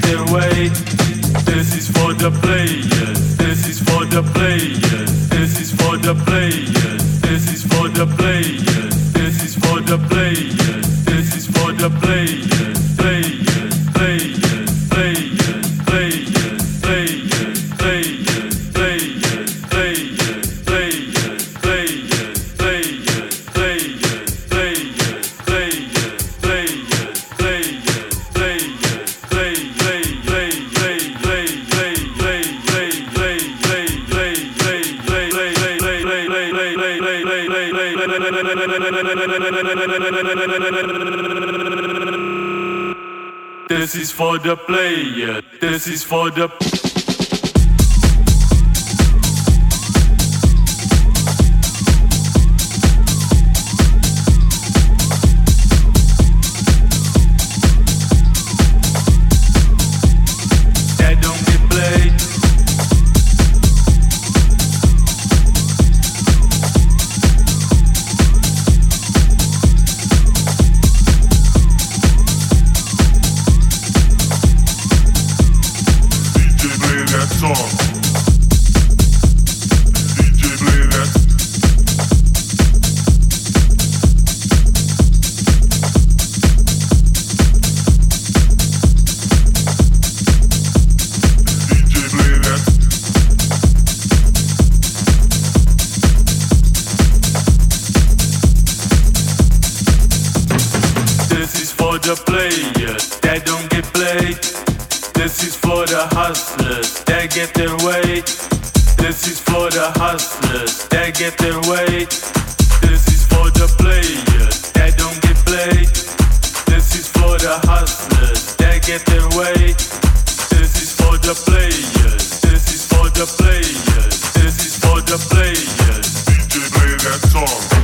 different way. This is for the players. This is for the players. This is for the players. This is for the players. This is for the players. for the player. This is for the song.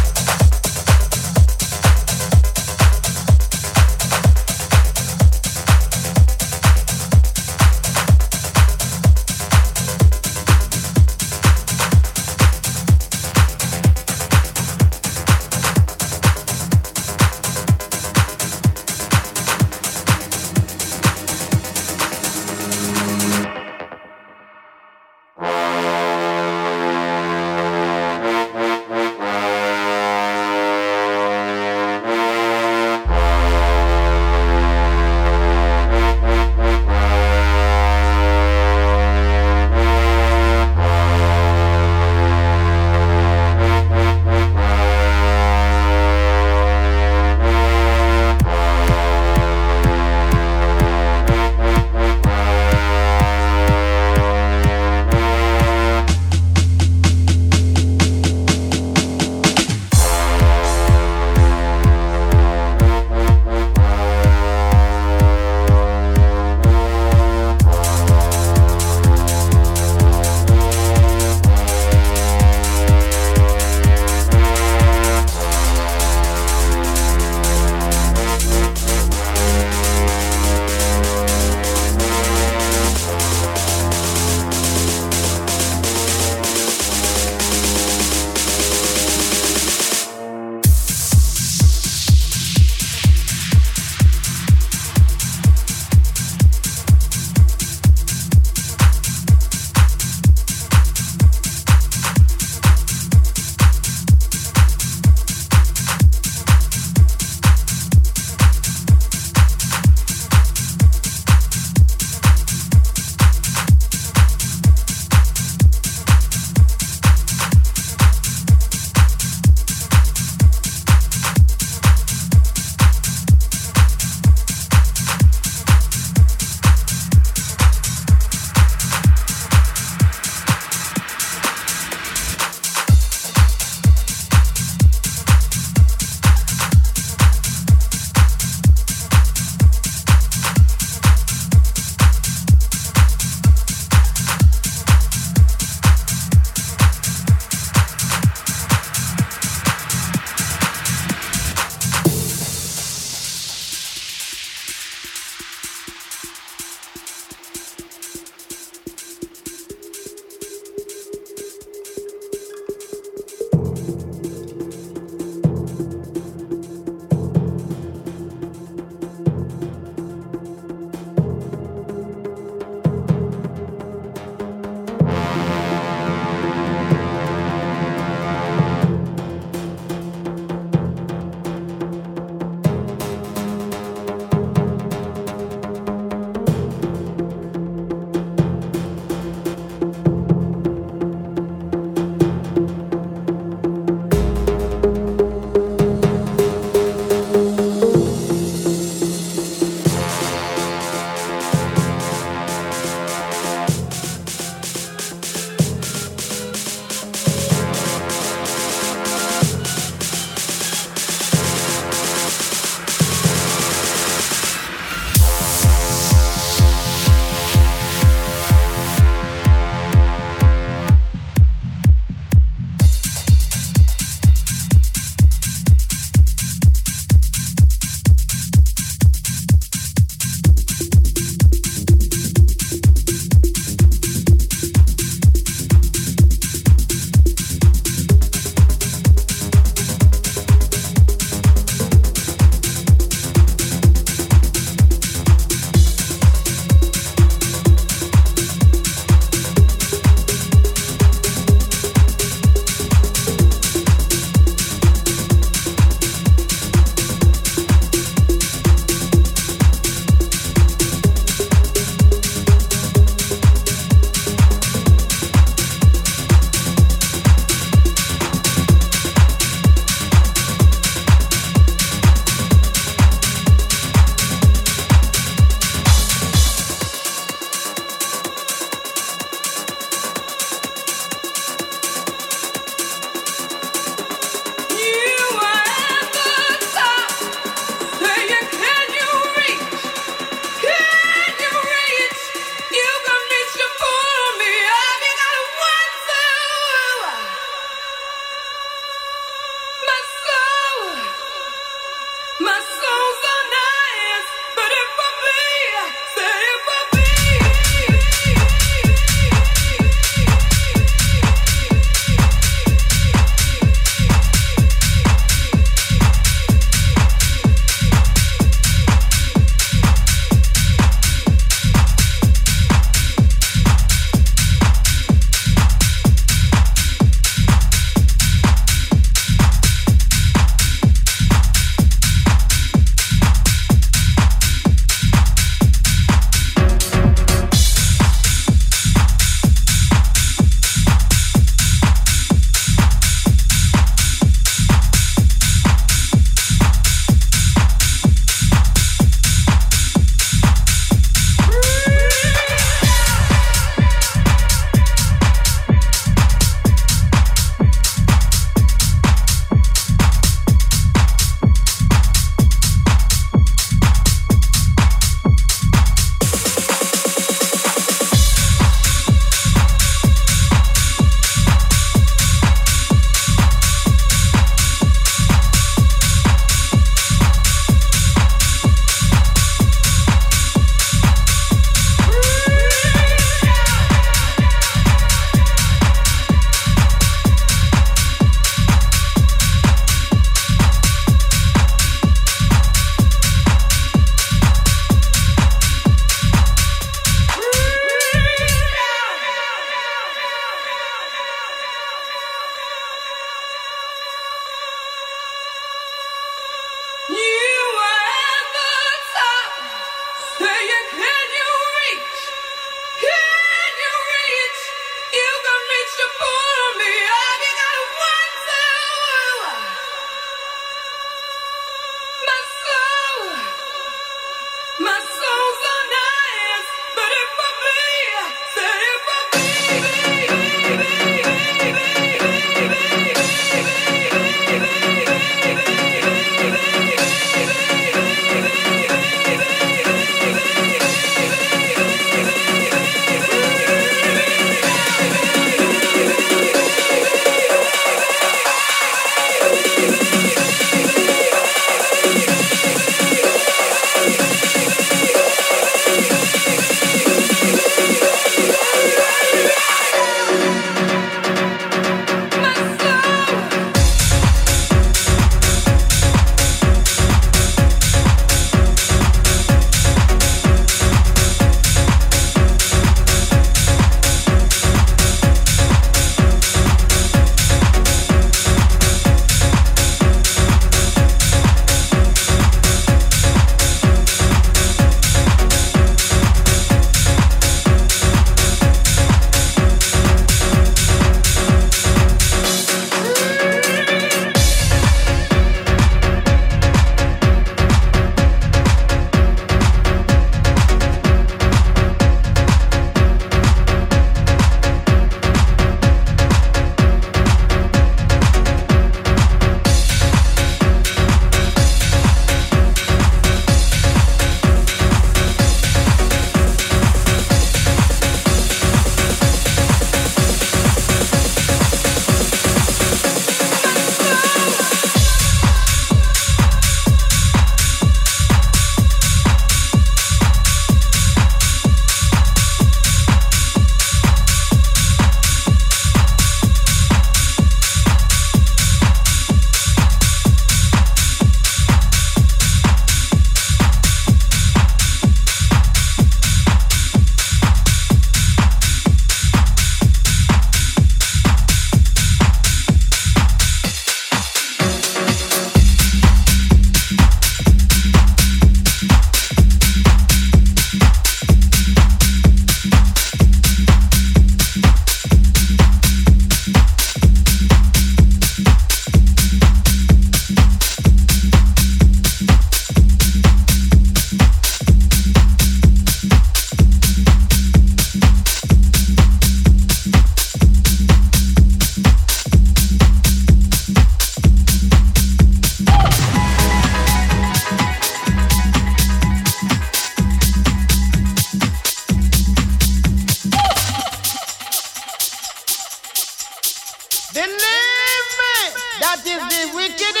if the wicked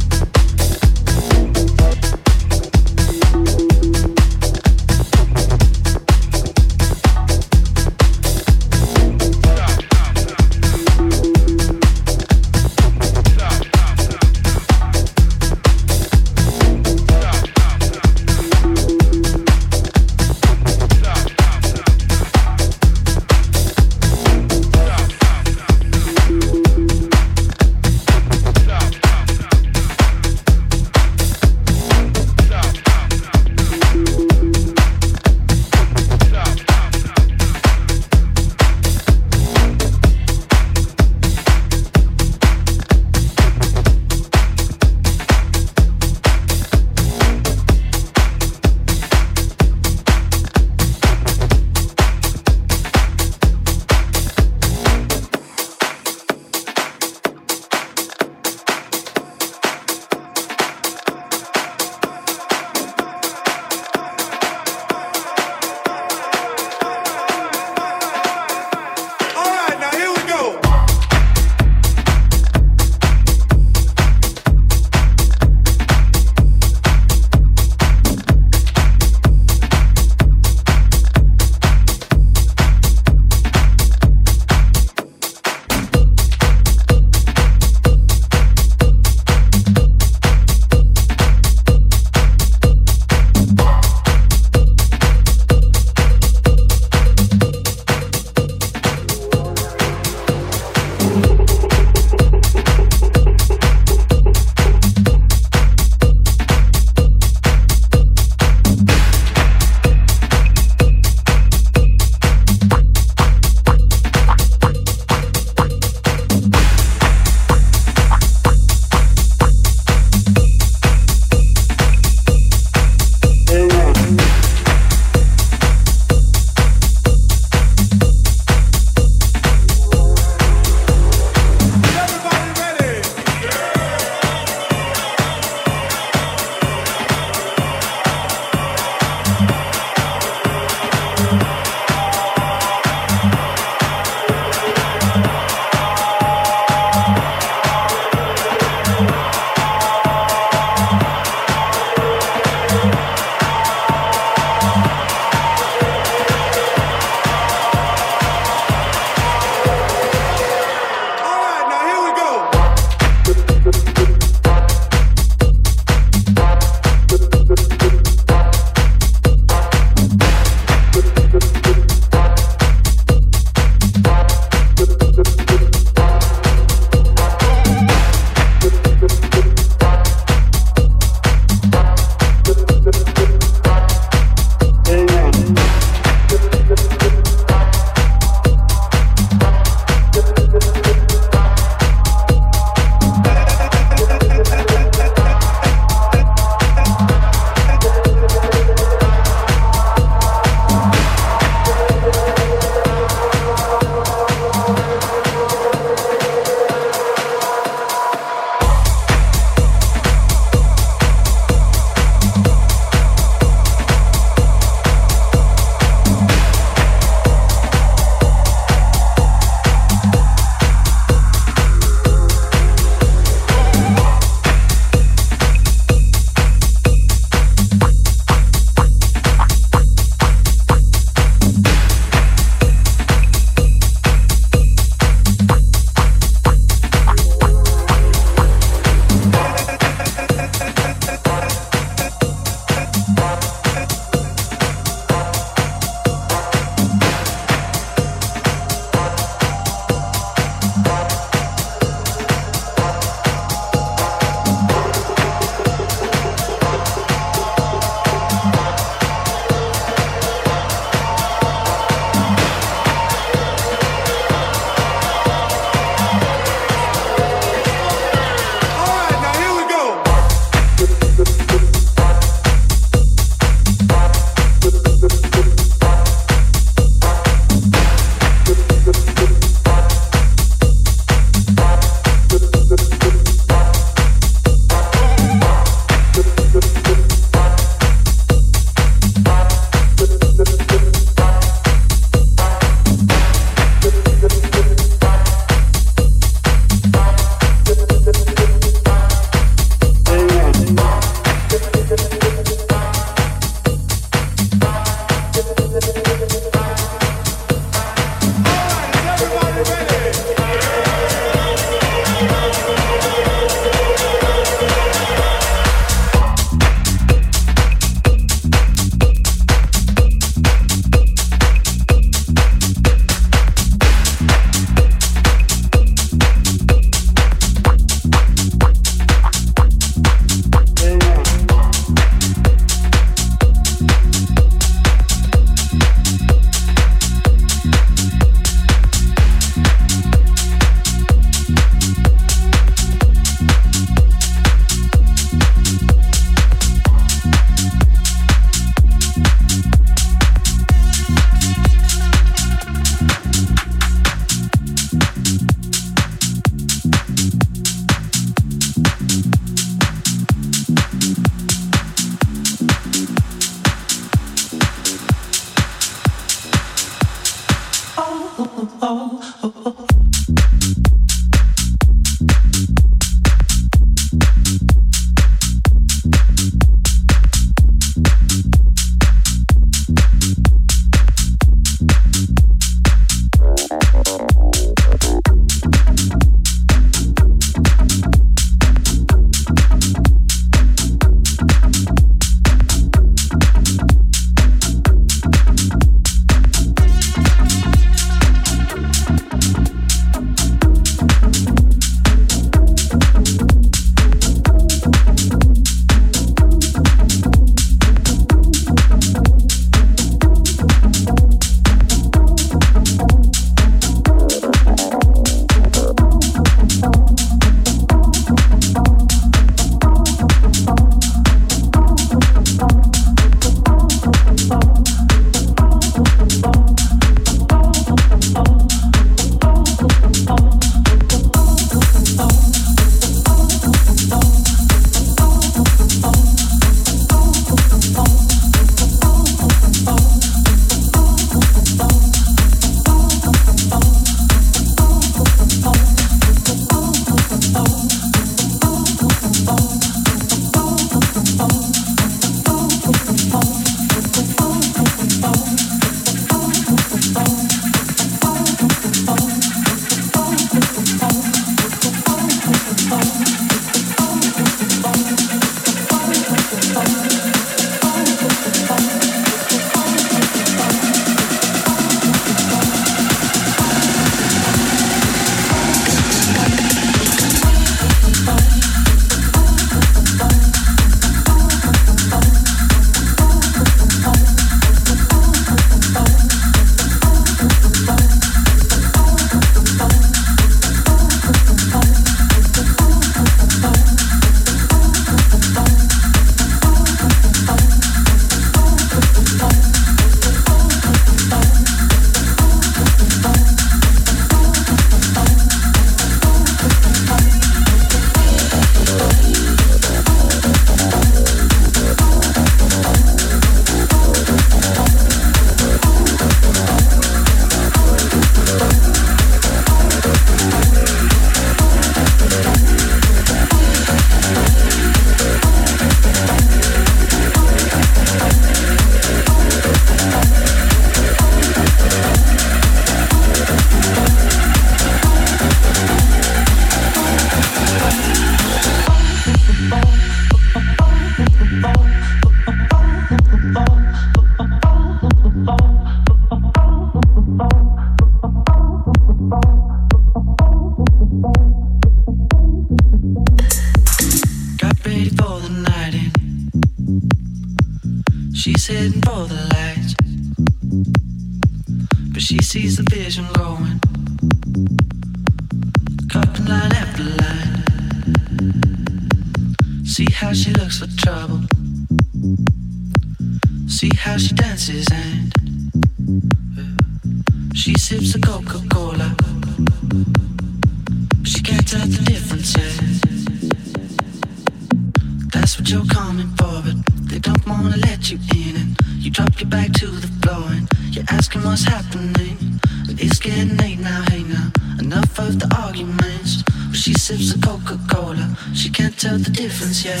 sips of Coca-Cola. She can't tell the difference yet.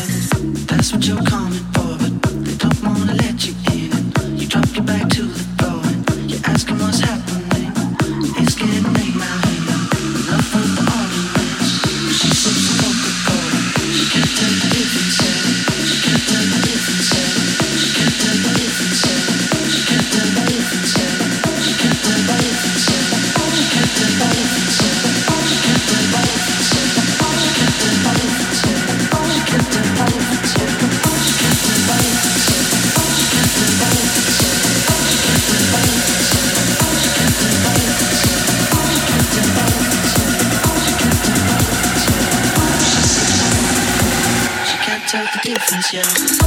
That's what you're coming for, but they don't wanna let you in. You drop your back to the floor and you're asking what's happening. Yeah.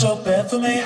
So bad for me.